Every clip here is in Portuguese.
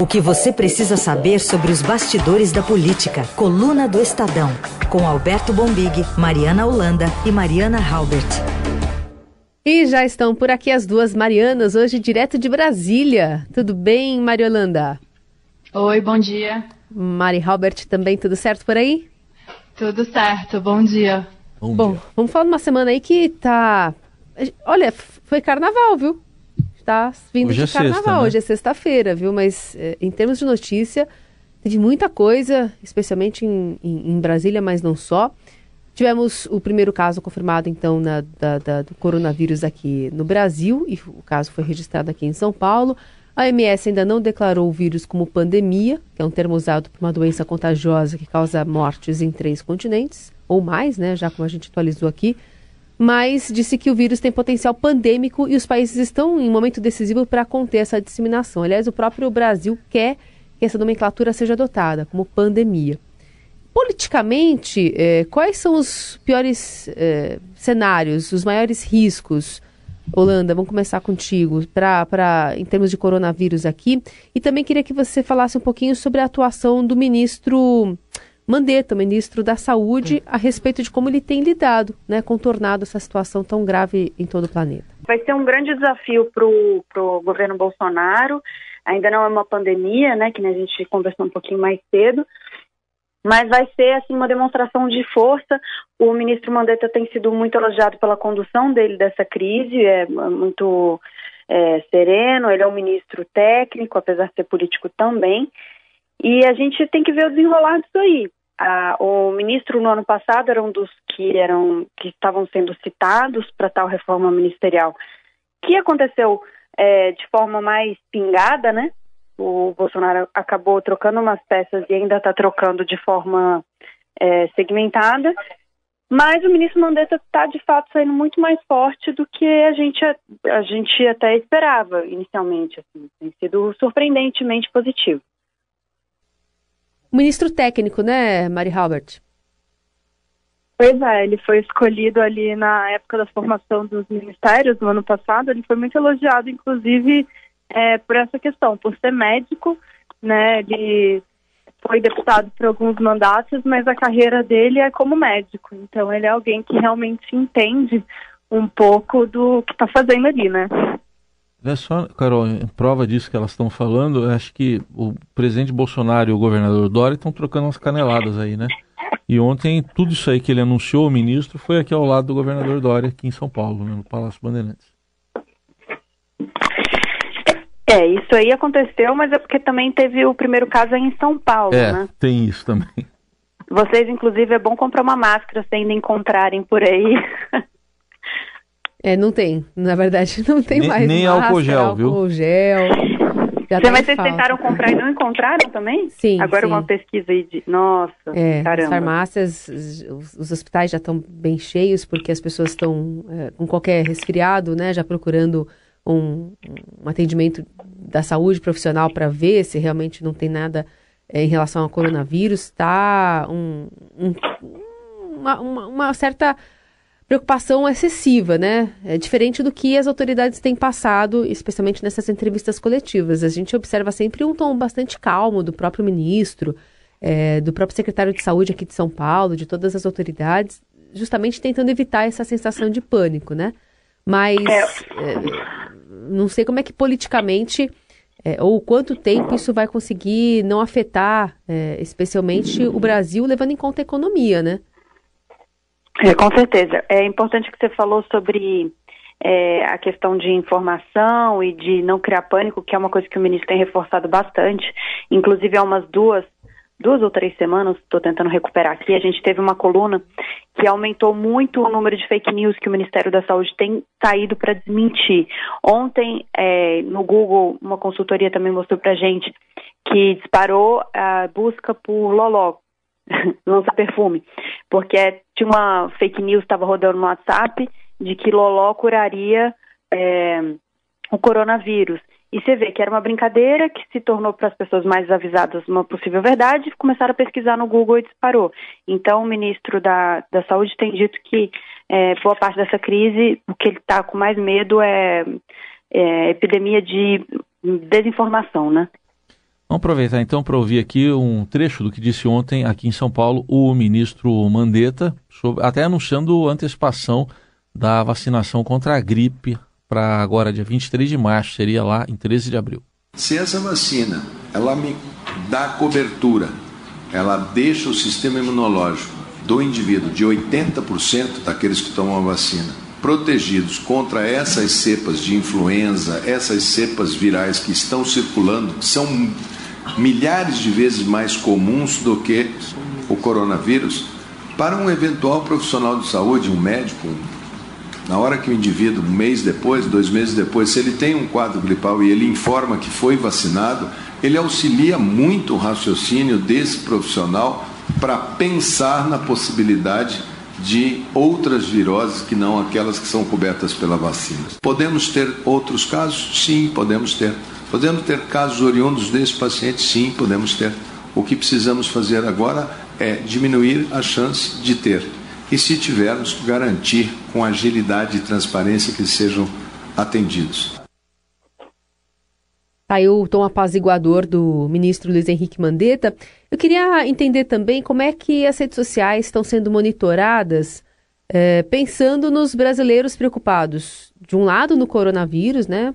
O que você precisa saber sobre os bastidores da política. Coluna do Estadão. Com Alberto Bombig, Mariana Holanda e Mariana Halbert. E já estão por aqui as duas Marianas, hoje direto de Brasília. Tudo bem, Maria Holanda? Oi, bom dia. Mari Halbert, também tudo certo por aí? Tudo certo, bom dia. Bom, bom dia. vamos falar de uma semana aí que tá. Olha, foi carnaval, viu? Está vindo hoje de carnaval, é sexta, né? hoje é sexta-feira, viu? Mas eh, em termos de notícia, teve muita coisa, especialmente em, em, em, Brasília, mas não só. Tivemos o primeiro caso confirmado, então, na, da, da, do coronavírus aqui no Brasil, e o caso foi registrado aqui em São Paulo. A OMS ainda não declarou o vírus como pandemia, que é um termo usado para uma doença contagiosa que causa mortes em três continentes, ou mais, né, já como a gente atualizou aqui, mas disse que o vírus tem potencial pandêmico e os países estão em um momento decisivo para conter essa disseminação. Aliás, o próprio Brasil quer que essa nomenclatura seja adotada como pandemia. Politicamente, eh, quais são os piores eh, cenários, os maiores riscos Holanda, vamos começar contigo, pra, pra, em termos de coronavírus aqui. E também queria que você falasse um pouquinho sobre a atuação do ministro Mandetta, ministro da Saúde, a respeito de como ele tem lidado, né, contornado essa situação tão grave em todo o planeta. Vai ser um grande desafio para o governo Bolsonaro. Ainda não é uma pandemia, né, que a gente conversou um pouquinho mais cedo, mas vai ser assim uma demonstração de força. O ministro Mandetta tem sido muito elogiado pela condução dele dessa crise, é muito é, sereno. Ele é um ministro técnico, apesar de ser político também. E a gente tem que ver o desenrolar disso aí. Ah, o ministro no ano passado era um dos que eram que estavam sendo citados para tal reforma ministerial, que aconteceu é, de forma mais pingada, né? o Bolsonaro acabou trocando umas peças e ainda está trocando de forma é, segmentada. Mas o ministro Mandetta está, de fato, saindo muito mais forte do que a gente, a gente até esperava inicialmente. Assim. Tem sido surpreendentemente positivo. Ministro técnico, né, Mari Halbert? Pois é, ele foi escolhido ali na época da formação dos ministérios, no ano passado. Ele foi muito elogiado, inclusive, é, por essa questão, por ser médico, né? Ele foi deputado por alguns mandatos, mas a carreira dele é como médico. Então ele é alguém que realmente entende um pouco do que está fazendo ali, né? É só, Carol, em prova disso que elas estão falando, acho que o presidente Bolsonaro e o governador Dória estão trocando umas caneladas aí, né? E ontem, tudo isso aí que ele anunciou, o ministro, foi aqui ao lado do governador Dória, aqui em São Paulo, né, no Palácio Bandeirantes. É, isso aí aconteceu, mas é porque também teve o primeiro caso aí em São Paulo, é, né? tem isso também. Vocês, inclusive, é bom comprar uma máscara se ainda encontrarem por aí. É, não tem. Na verdade, não tem nem, mais. Nem máscara, álcool gel, álcool viu? Álcool gel. Já Você, mas vocês tentaram comprar e não encontraram também? Sim. Agora sim. uma pesquisa aí de. Nossa, é, caramba. As farmácias, os, os, hospitais já estão bem cheios porque as pessoas estão é, com qualquer resfriado, né? Já procurando um, um atendimento da saúde profissional para ver se realmente não tem nada é, em relação ao coronavírus, está um, um, uma, uma, uma, certa preocupação excessiva, né? É diferente do que as autoridades têm passado, especialmente nessas entrevistas coletivas. A gente observa sempre um tom bastante calmo do próprio ministro, é, do próprio secretário de saúde aqui de São Paulo, de todas as autoridades, justamente tentando evitar essa sensação de pânico, né? Mas é, não sei como é que politicamente é, ou quanto tempo isso vai conseguir não afetar, é, especialmente o Brasil, levando em conta a economia, né? É, com certeza. É importante que você falou sobre é, a questão de informação e de não criar pânico, que é uma coisa que o ministro tem reforçado bastante. Inclusive, há umas duas duas ou três semanas, estou tentando recuperar aqui, a gente teve uma coluna que aumentou muito o número de fake news que o Ministério da Saúde tem saído para desmentir. Ontem, é, no Google, uma consultoria também mostrou para gente que disparou a busca por Loló, lança perfume, porque tinha uma fake news estava rodando no WhatsApp de que Loló curaria é, o coronavírus. E você vê que era uma brincadeira que se tornou para as pessoas mais avisadas uma possível verdade, começaram a pesquisar no Google e disparou. Então, o ministro da, da Saúde tem dito que é, boa parte dessa crise, o que ele está com mais medo é, é epidemia de desinformação, né? Vamos aproveitar então para ouvir aqui um trecho do que disse ontem aqui em São Paulo o ministro Mandetta, sobre, até anunciando antecipação da vacinação contra a gripe para agora, dia 23 de março, seria lá em 13 de abril. Se essa vacina ela me dá cobertura, ela deixa o sistema imunológico do indivíduo de 80% daqueles que tomam a vacina protegidos contra essas cepas de influenza, essas cepas virais que estão circulando, que são milhares de vezes mais comuns do que o coronavírus, para um eventual profissional de saúde, um médico, na hora que o indivíduo, um mês depois, dois meses depois, se ele tem um quadro gripal e ele informa que foi vacinado, ele auxilia muito o raciocínio desse profissional para pensar na possibilidade de outras viroses que não aquelas que são cobertas pela vacina. Podemos ter outros casos? Sim, podemos ter. Podemos ter casos oriundos desse paciente? Sim, podemos ter. O que precisamos fazer agora é diminuir a chance de ter. E se tivermos, garantir com agilidade e transparência que sejam atendidos. Tá aí o tom apaziguador do ministro Luiz Henrique Mandetta. Eu queria entender também como é que as redes sociais estão sendo monitoradas, é, pensando nos brasileiros preocupados, de um lado no coronavírus, né,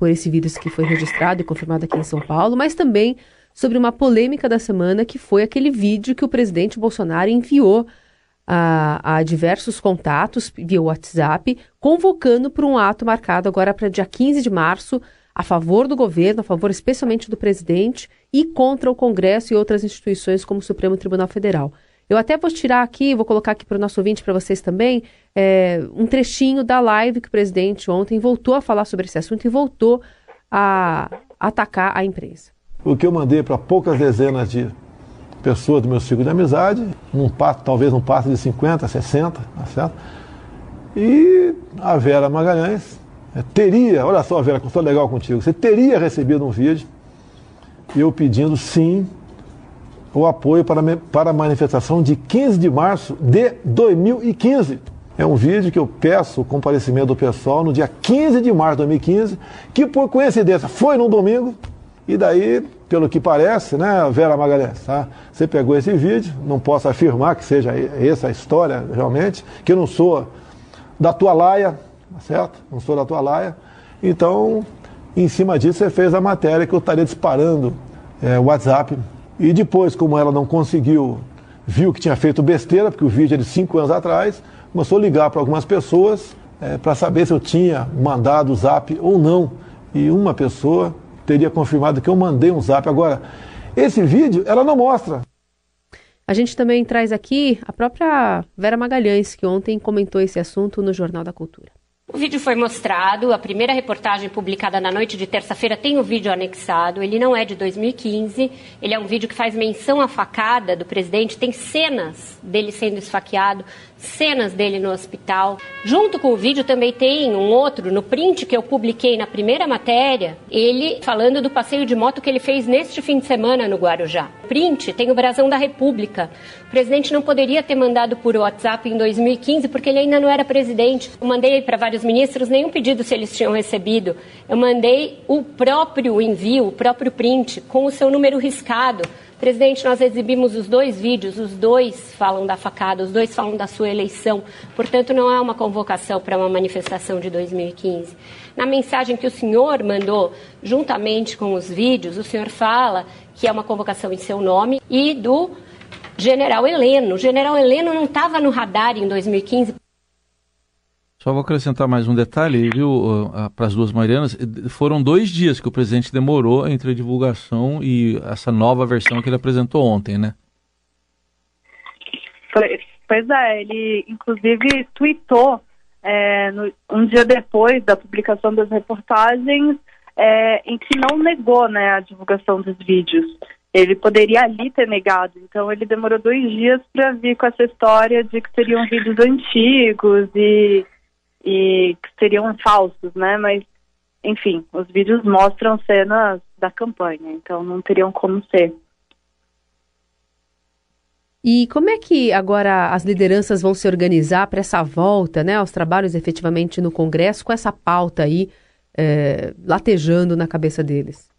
por esse vírus que foi registrado e confirmado aqui em São Paulo, mas também sobre uma polêmica da semana que foi aquele vídeo que o presidente Bolsonaro enviou a, a diversos contatos via WhatsApp, convocando para um ato marcado agora para dia 15 de março a favor do governo, a favor especialmente do presidente e contra o Congresso e outras instituições como o Supremo Tribunal Federal. Eu até vou tirar aqui, vou colocar aqui para o nosso ouvinte, para vocês também, é, um trechinho da live que o presidente ontem voltou a falar sobre esse assunto e voltou a atacar a imprensa. O que eu mandei para poucas dezenas de pessoas do meu ciclo de amizade, num pato, talvez num passo de 50, 60, tá certo? E a Vera Magalhães é, teria, olha só, Vera, estou legal contigo, você teria recebido um vídeo eu pedindo sim o apoio para, para a manifestação de 15 de março de 2015. É um vídeo que eu peço o comparecimento do pessoal no dia 15 de março de 2015, que por coincidência foi num domingo, e daí, pelo que parece, né, Vera Magalhães, tá? você pegou esse vídeo, não posso afirmar que seja essa a história realmente, que eu não sou da tua laia, tá certo? Não sou da tua laia. Então, em cima disso, você fez a matéria que eu estaria disparando é, WhatsApp. E depois, como ela não conseguiu, viu que tinha feito besteira, porque o vídeo é de cinco anos atrás, começou a ligar para algumas pessoas é, para saber se eu tinha mandado o zap ou não. E uma pessoa teria confirmado que eu mandei um zap. Agora, esse vídeo ela não mostra. A gente também traz aqui a própria Vera Magalhães, que ontem comentou esse assunto no Jornal da Cultura. O vídeo foi mostrado, a primeira reportagem publicada na noite de terça-feira tem o vídeo anexado. Ele não é de 2015, ele é um vídeo que faz menção à facada do presidente, tem cenas dele sendo esfaqueado, cenas dele no hospital. Junto com o vídeo também tem um outro, no print que eu publiquei na primeira matéria, ele falando do passeio de moto que ele fez neste fim de semana no Guarujá. Print tem o brasão da República. O presidente não poderia ter mandado por WhatsApp em 2015 porque ele ainda não era presidente. Eu mandei para vários ministros nenhum pedido se eles tinham recebido. Eu mandei o próprio envio, o próprio print com o seu número riscado Presidente, nós exibimos os dois vídeos, os dois falam da facada, os dois falam da sua eleição. Portanto, não é uma convocação para uma manifestação de 2015. Na mensagem que o senhor mandou, juntamente com os vídeos, o senhor fala que é uma convocação em seu nome e do general Heleno. O general Heleno não estava no radar em 2015. Só vou acrescentar mais um detalhe, viu, para as duas Marianas. Foram dois dias que o presidente demorou entre a divulgação e essa nova versão que ele apresentou ontem, né? Pois é, ele inclusive tweetou é, no, um dia depois da publicação das reportagens é, em que não negou né, a divulgação dos vídeos. Ele poderia ali ter negado, então ele demorou dois dias para vir com essa história de que seriam vídeos antigos e e que seriam falsos, né? Mas, enfim, os vídeos mostram cenas da campanha, então não teriam como ser. E como é que agora as lideranças vão se organizar para essa volta, né, aos trabalhos efetivamente no Congresso, com essa pauta aí é, latejando na cabeça deles?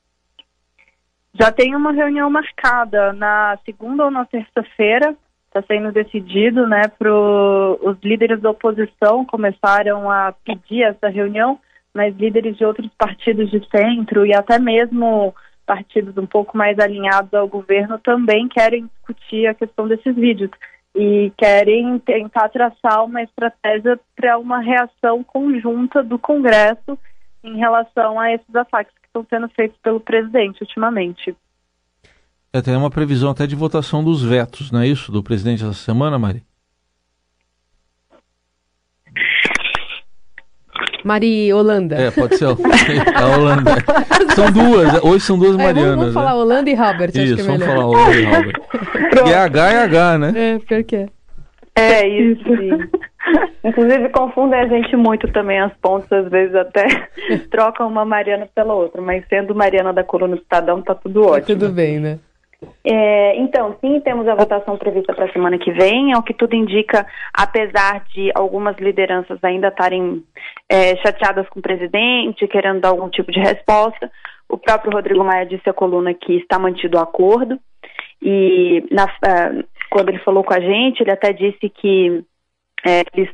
Já tem uma reunião marcada na segunda ou na terça-feira, está sendo decidido, né, para os líderes da oposição começaram a pedir essa reunião, mas líderes de outros partidos de centro e até mesmo partidos um pouco mais alinhados ao governo também querem discutir a questão desses vídeos e querem tentar traçar uma estratégia para uma reação conjunta do Congresso em relação a esses ataques que estão sendo feitos pelo presidente ultimamente. É, tem uma previsão até de votação dos vetos, não é isso, do presidente essa semana, Mari? Mari Holanda. É, pode ser a Holanda. São duas, hoje são duas Marianas. É, vamos, vamos falar né? Holanda e Robert, Isso, acho que é vamos melhor. falar Holanda e Robert. e H é H, né? É, pior que é. É isso. Inclusive confundem a gente muito também as pontas, às vezes até trocam uma Mariana pela outra, mas sendo Mariana da coluna do Estadão, tá tudo ótimo. Tudo bem, né? É, então, sim, temos a votação prevista para a semana que vem. Ao que tudo indica, apesar de algumas lideranças ainda estarem é, chateadas com o presidente, querendo dar algum tipo de resposta, o próprio Rodrigo Maia disse à coluna que está mantido o acordo. E na, uh, quando ele falou com a gente, ele até disse que é, ele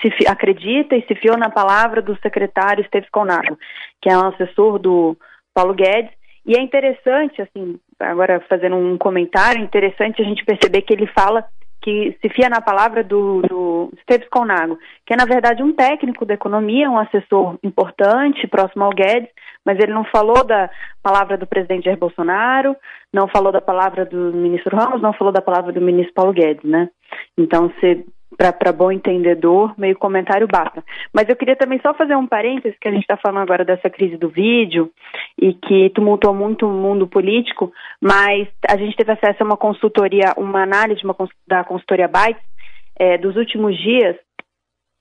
se acredita e se fiou na palavra do secretário Esteves Conago, que é um assessor do Paulo Guedes. E é interessante, assim, agora fazendo um comentário, interessante a gente perceber que ele fala que se fia na palavra do, do Esteves Conago, que é na verdade um técnico da economia, um assessor importante, próximo ao Guedes, mas ele não falou da palavra do presidente Jair Bolsonaro, não falou da palavra do ministro Ramos, não falou da palavra do ministro Paulo Guedes, né? Então, se para bom entendedor, meio comentário basta. Mas eu queria também só fazer um parênteses, que a gente está falando agora dessa crise do vídeo e que tumultuou muito o mundo político, mas a gente teve acesso a uma consultoria, uma análise uma, da consultoria Bytes é, dos últimos dias,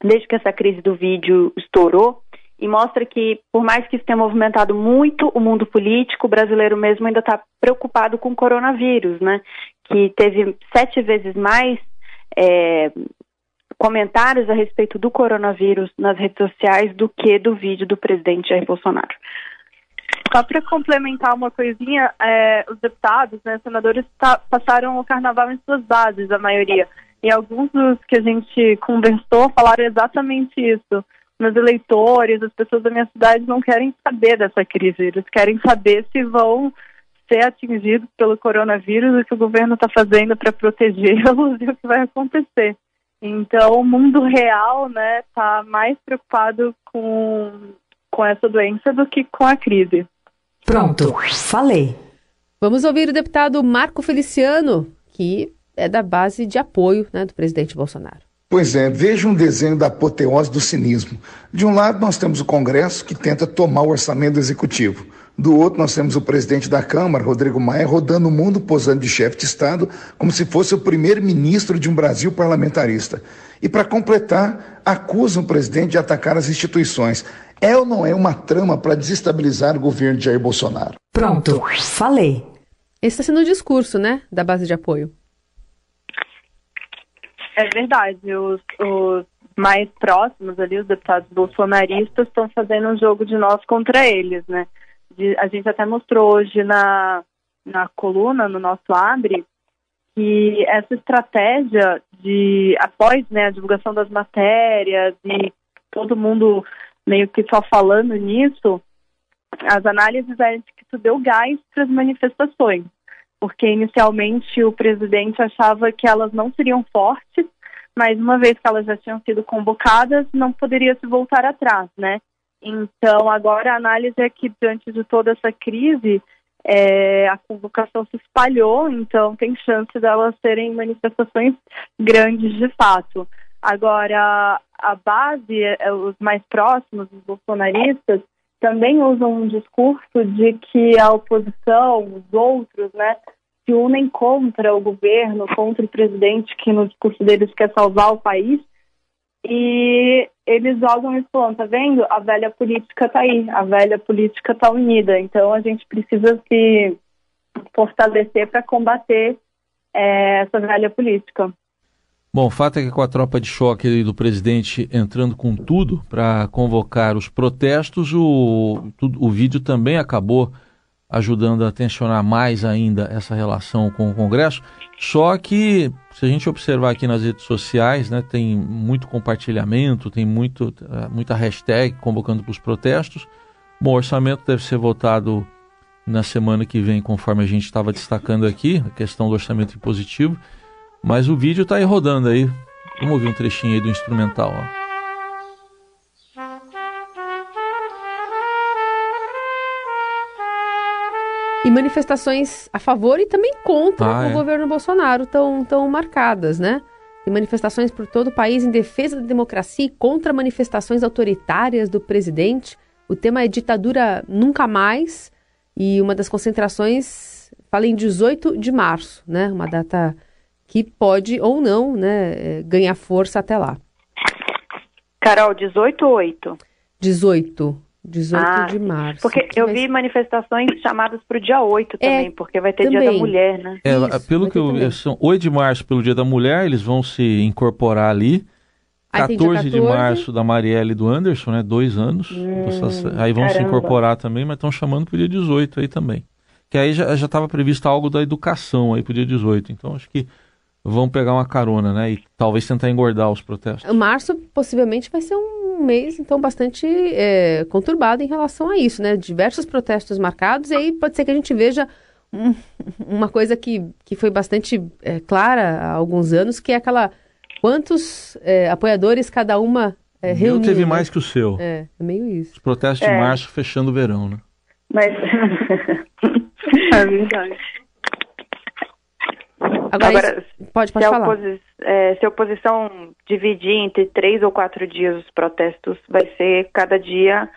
desde que essa crise do vídeo estourou, e mostra que, por mais que isso tenha movimentado muito o mundo político, o brasileiro mesmo ainda está preocupado com o coronavírus, né? Que teve sete vezes mais é, comentários a respeito do coronavírus nas redes sociais do que do vídeo do presidente Jair Bolsonaro. Só para complementar uma coisinha, é, os deputados, né, senadores, passaram o carnaval em suas bases, a maioria. E alguns dos que a gente conversou falaram exatamente isso. Meus eleitores, as pessoas da minha cidade não querem saber dessa crise, eles querem saber se vão ser atingidos pelo coronavírus, o que o governo está fazendo para protegê-los e o que vai acontecer. Então, o mundo real, né, está mais preocupado com, com essa doença do que com a crise. Pronto, falei. Vamos ouvir o deputado Marco Feliciano, que é da base de apoio né, do presidente Bolsonaro. Pois é, veja um desenho da apoteose do cinismo. De um lado, nós temos o Congresso, que tenta tomar o orçamento do Executivo. Do outro, nós temos o presidente da Câmara, Rodrigo Maia, rodando o mundo posando de chefe de Estado como se fosse o primeiro-ministro de um Brasil parlamentarista. E, para completar, acusam o presidente de atacar as instituições. É ou não é uma trama para desestabilizar o governo de Jair Bolsonaro? Pronto, falei. Esse está sendo o discurso, né, da base de apoio. É verdade. Os, os mais próximos ali, os deputados bolsonaristas, estão fazendo um jogo de nós contra eles, né? A gente até mostrou hoje na, na coluna, no nosso Abre, que essa estratégia de, após né, a divulgação das matérias e todo mundo meio que só falando nisso, as análises eram que isso deu gás para as manifestações porque inicialmente o presidente achava que elas não seriam fortes, mas uma vez que elas já tinham sido convocadas, não poderia se voltar atrás, né? Então, agora a análise é que, diante de toda essa crise, é, a convocação se espalhou, então tem chance delas serem manifestações grandes de fato. Agora, a base, é, os mais próximos, os bolsonaristas, também usam um discurso de que a oposição, os outros, né, se unem contra o governo, contra o presidente, que no discurso deles quer salvar o país. E eles jogam isso falando, tá vendo? A velha política tá aí, a velha política tá unida. Então a gente precisa se fortalecer para combater é, essa velha política. Bom, o fato é que com a tropa de choque do presidente entrando com tudo para convocar os protestos, o, o vídeo também acabou ajudando a tensionar mais ainda essa relação com o Congresso. Só que, se a gente observar aqui nas redes sociais, né, tem muito compartilhamento, tem muito, eh, muita hashtag convocando para os protestos. Bom, o orçamento deve ser votado na semana que vem, conforme a gente estava destacando aqui, a questão do orçamento impositivo. Mas o vídeo está aí rodando aí. Vamos ouvir um trechinho aí do instrumental. Ó. E manifestações a favor e também contra Ah, o é. governo Bolsonaro tão, tão marcadas, né? Tem manifestações por todo o país em defesa da democracia e contra manifestações autoritárias do presidente. O tema é ditadura nunca mais. E uma das concentrações fala em 18 de março, né? Uma data que pode ou não né, eh, ganhar força até lá. Carol, 18 ou 8? 18. 18 Ah, de março. Porque que eu vai vi manifestações chamadas para o dia 8 É, também, porque vai ter Dia da também. Mulher, né? É, Isso, pelo que eu também. são 8 de março pelo Dia da Mulher, eles vão se incorporar ali. Aí tem dia 14 de 14. março da Marielle e do Anderson, né? Dois anos. Essas- aí vão se caramba. incorporar também, mas estão chamando para o dia 18 aí também. Que aí já estava previsto algo da educação aí para o dia 18. Então acho que vão pegar uma carona, né? E talvez tentar engordar os protestos. Março possivelmente vai ser um mês, então, bastante é, conturbado em relação a isso, né? Diversos protestos marcados, e aí pode ser que a gente veja um- uma coisa que, que foi bastante é, clara há alguns anos, que é aquela quantos é, apoiadores cada uma é, O meu reuniu. teve né? mais que o seu. É, é meio isso. Os protestos de março fechando o verão, né? Mas. é verdade. Agora, Agora, isso- pode, Se pode a, falar. oposi- é, se a oposição dividir entre três ou quatro dias os protestos, vai ser cada dia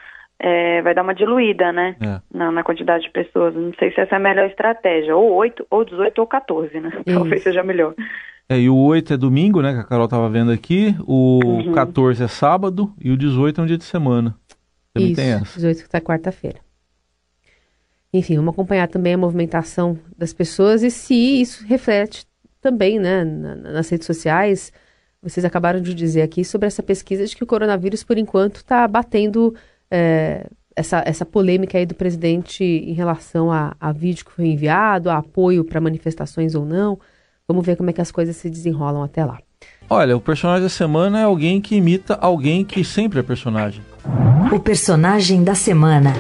é, vai dar uma diluída, né? É. Na, na quantidade de pessoas. Não sei se essa é a melhor estratégia. Ou 8, ou 18, ou 14, né? Talvez Isso. seja melhor. É, e o 8 é domingo, né? Que a Carol tava vendo aqui. O Uhum. 14 é sábado e o 18 é um dia de semana. Também Isso, tem essa. 18 que tá quarta-feira. Enfim, vamos acompanhar também a movimentação das pessoas e se isso reflete também, né, na- na- nas redes sociais. Vocês acabaram de dizer aqui sobre essa pesquisa de que o coronavírus, por enquanto, está batendo é, essa, essa polêmica aí do presidente em relação a, a vídeo que foi enviado, a apoio para manifestações ou não. Vamos ver como é que as coisas se desenrolam até lá. Olha, o personagem da semana é alguém que imita alguém que sempre é personagem. O personagem da semana.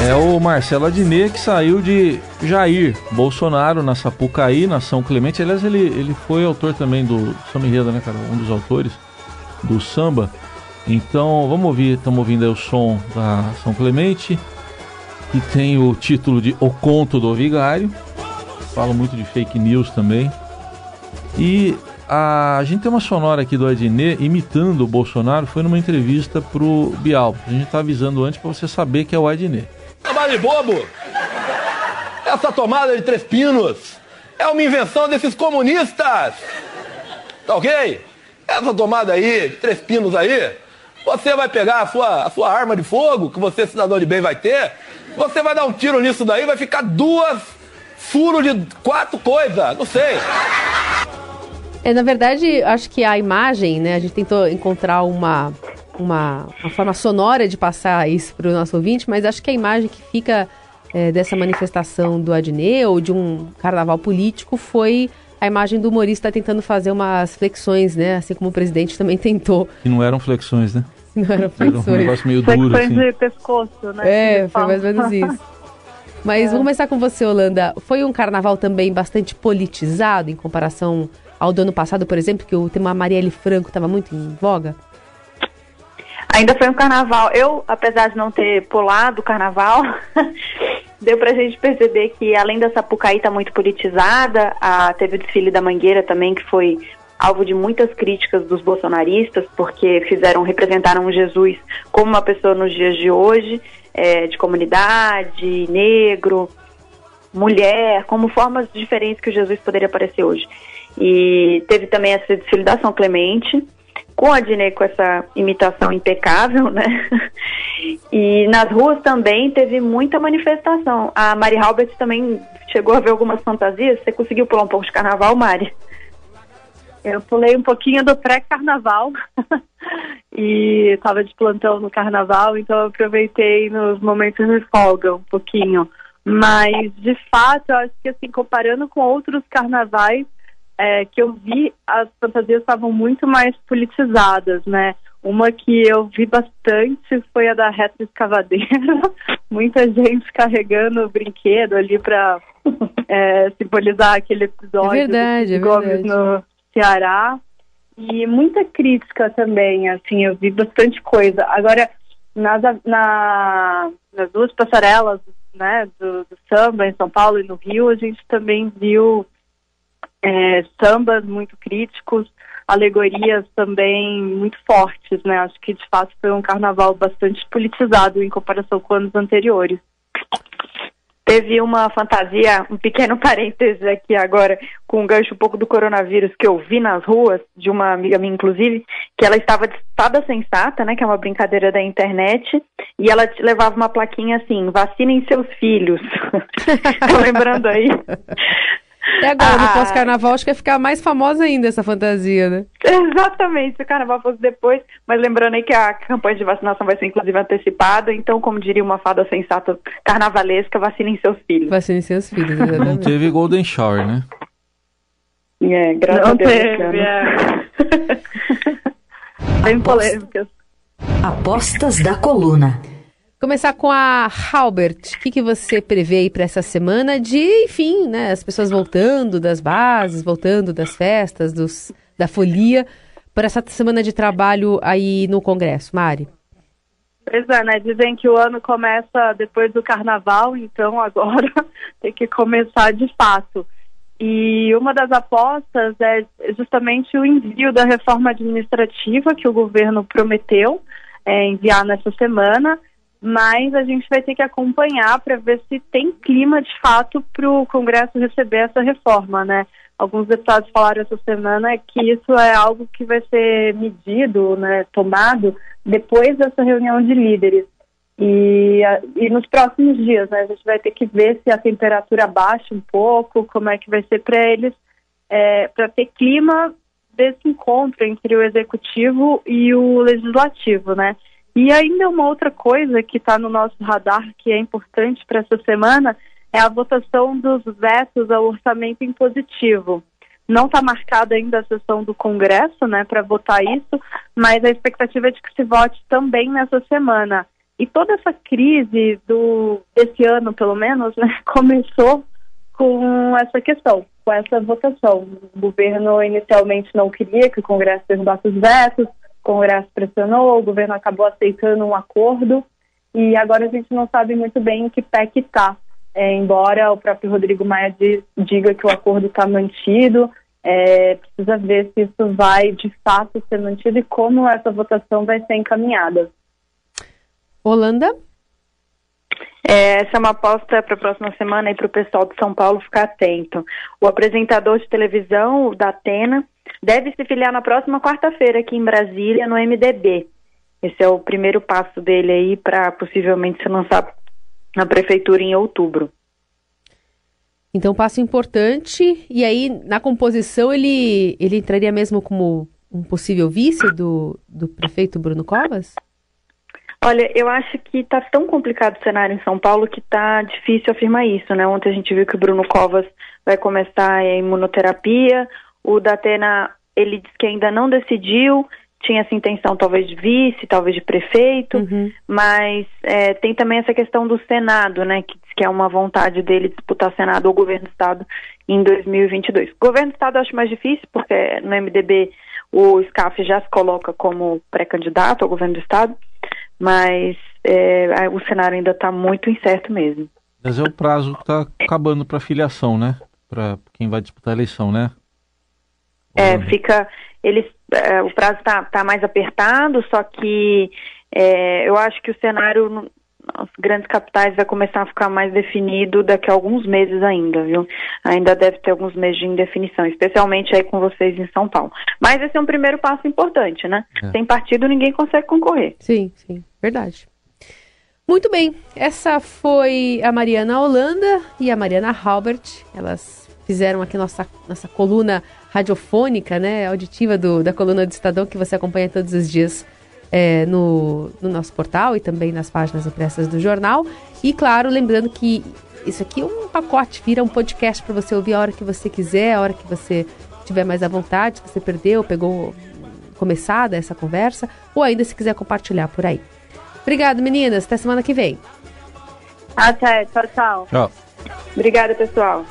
É o Marcelo Adnet que saiu de Jair Bolsonaro na Sapucaí, na São Clemente. Aliás, ele, ele foi autor também do Samba né, cara? Um dos autores do samba. Então, vamos ouvir, estamos ouvindo aí o som da São Clemente, que tem o título de O Conto do Vigário. Fala muito de fake news também. E a, gente tem uma sonora aqui do Adnet imitando o Bolsonaro, foi numa entrevista pro Bial. A gente tá avisando antes para você saber que é o Adnet. De bobo! Essa tomada de três pinos é uma invenção desses comunistas! Tá ok? Essa tomada aí, de três pinos aí, você vai pegar a sua, a sua arma de fogo, que você, cidadão de bem, vai ter, você vai dar um tiro nisso daí, vai ficar duas furos de quatro coisas, não sei. É, na verdade, acho que a imagem, né? A gente tentou encontrar uma, uma, uma forma sonora de passar isso para o nosso ouvinte, mas acho que a imagem que fica é, dessa manifestação do Adnet ou de um carnaval político foi a imagem do humorista tentando fazer umas flexões, né? Assim como o presidente também tentou. Que não eram flexões, né? Não eram Era um flexões. negócio meio duro, Flexões assim. de pescoço, né? É, foi mais ou menos isso. Mas vamos começar com você, Holanda. Foi um carnaval também bastante politizado em comparação ao do ano passado, por exemplo, que o tema Marielle Franco estava muito em voga? Ainda foi um carnaval. Eu, apesar de não ter pulado o carnaval, deu pra gente perceber que além da Sapucaí tá muito politizada, a, teve o desfile da Mangueira também, que foi alvo de muitas críticas dos bolsonaristas, porque fizeram, representaram o Jesus como uma pessoa nos dias de hoje, é, de comunidade, negro, mulher, como formas diferentes que o Jesus poderia aparecer hoje. E teve também esse desfile da São Clemente, com a Dinei com essa imitação impecável, né? E nas ruas também teve muita manifestação. A Mari Halbert também chegou a ver algumas fantasias. Você conseguiu pular um pouco de carnaval, Mari? Eu pulei um pouquinho do pré-carnaval e estava de plantão no carnaval, então eu aproveitei nos momentos de folga um pouquinho. Mas, de fato, eu acho que, assim, comparando com outros carnavais é, que eu vi, as fantasias estavam muito mais politizadas, né? Uma que eu vi bastante foi a da reta escavadeira. Muita gente carregando o brinquedo ali para é, simbolizar aquele episódio é verdade, é Gomes no Ceará. E muita crítica também, assim, eu vi bastante coisa. Agora, nas, na, nas duas passarelas né, do, do, samba em São Paulo e no Rio, a gente também viu é, sambas muito críticos, alegorias também muito fortes, né? Acho que de fato foi um carnaval bastante politizado em comparação com anos anteriores. Teve uma fantasia, um pequeno parênteses aqui agora, com um gancho um pouco do coronavírus que eu vi nas ruas, de uma amiga minha, inclusive, que ela estava de espada sensata, né, que é uma brincadeira da internet, e ela levava uma plaquinha assim, vacinem seus filhos. Tô lembrando aí. E agora, ah, no pós-carnaval, acho que vai ficar mais famosa ainda essa fantasia, né? Exatamente, se o carnaval fosse depois, mas lembrando aí que a campanha de vacinação vai ser inclusive antecipada, então, como diria uma fada sensata carnavalesca, vacinem seus filhos. Vacinem seus filhos, exatamente. Não teve Golden Shower, né? É, graças Não a Deus. Teve, é. Bem polêmicas. Apostas da coluna. Começar com a Halbert. O que, que você prevê para essa semana de, enfim, né, as pessoas voltando das bases, voltando das festas, dos, da folia, para essa semana de trabalho aí no Congresso, Mari? Pois é, né? Dizem que o ano começa depois do carnaval, então agora tem que começar de fato. E uma das apostas é justamente o envio da reforma administrativa que o governo prometeu é, enviar nessa semana mas a gente vai ter que acompanhar para ver se tem clima de fato para o Congresso receber essa reforma, né? Alguns deputados falaram essa semana que isso é algo que vai ser medido, né, tomado depois dessa reunião de líderes. E, e nos próximos dias, né, a gente vai ter que ver se a temperatura baixa um pouco, como é que vai ser para eles, é, para ter clima desse encontro entre o executivo e o legislativo, né? E ainda uma outra coisa que está no nosso radar, que é importante para essa semana, é a votação dos vetos ao orçamento impositivo. Não está marcada ainda a sessão do Congresso, né, para votar isso, mas a expectativa é de que se vote também nessa semana. E toda essa crise do desse ano, pelo menos, né, começou com essa questão, com essa votação. O governo inicialmente não queria que o Congresso derrubasse os vetos, Congresso pressionou, o governo acabou aceitando um acordo e agora a gente não sabe muito bem em que pé que está. É, embora o próprio Rodrigo Maia diga que o acordo está mantido, é, precisa ver se isso vai de fato ser mantido e como essa votação vai ser encaminhada. Holanda? É, essa é uma aposta para a próxima semana e para o pessoal de São Paulo ficar atento. O apresentador de televisão da Atena deve se filiar na próxima quarta-feira aqui em Brasília, no MDB. Esse é o primeiro passo dele aí para possivelmente se lançar na prefeitura em outubro. Então, passo importante. E aí, na composição, ele, ele entraria mesmo como um possível vice do, do prefeito Bruno Covas? Olha, eu acho que está tão complicado o cenário em São Paulo que está difícil afirmar isso, né? Ontem a gente viu que o Bruno Covas vai começar a imunoterapia, o Datena, ele diz que ainda não decidiu, tinha essa intenção talvez de vice, talvez de prefeito, uhum. mas é, tem também essa questão do Senado, né, que diz que é uma vontade dele disputar Senado ou governo do Estado em 2022. Governo do Estado eu acho mais difícil, porque no MDB o SCAF já se coloca como pré-candidato ao governo do Estado, mas é, o cenário ainda está muito incerto mesmo. Mas é o prazo que está acabando para filiação, né? Para quem vai disputar a eleição, né? É, uhum. fica. Eles, é, o prazo está tá mais apertado, só que é, eu acho que o cenário nas grandes capitais vai começar a ficar mais definido daqui a alguns meses ainda, viu? Ainda deve ter alguns meses de indefinição, especialmente aí com vocês em São Paulo. Mas esse é um primeiro passo importante, né? É. Sem partido ninguém consegue concorrer. Sim, sim, verdade. Muito bem, essa foi a Mariana Holanda e a Mariana Halbert. Elas fizeram aqui nossa, nossa coluna radiofônica, né, auditiva do, da coluna do Estadão que você acompanha todos os dias é, no, no nosso portal e também nas páginas impressas do jornal. E claro, lembrando que isso aqui é um pacote, vira um podcast para você ouvir a hora que você quiser, a hora que você tiver mais à vontade, se você perdeu, pegou começada essa conversa, ou ainda se quiser compartilhar por aí. Obrigado, meninas. Até semana que vem. Até. Tchau, tchau. Tchau. Obrigada, pessoal.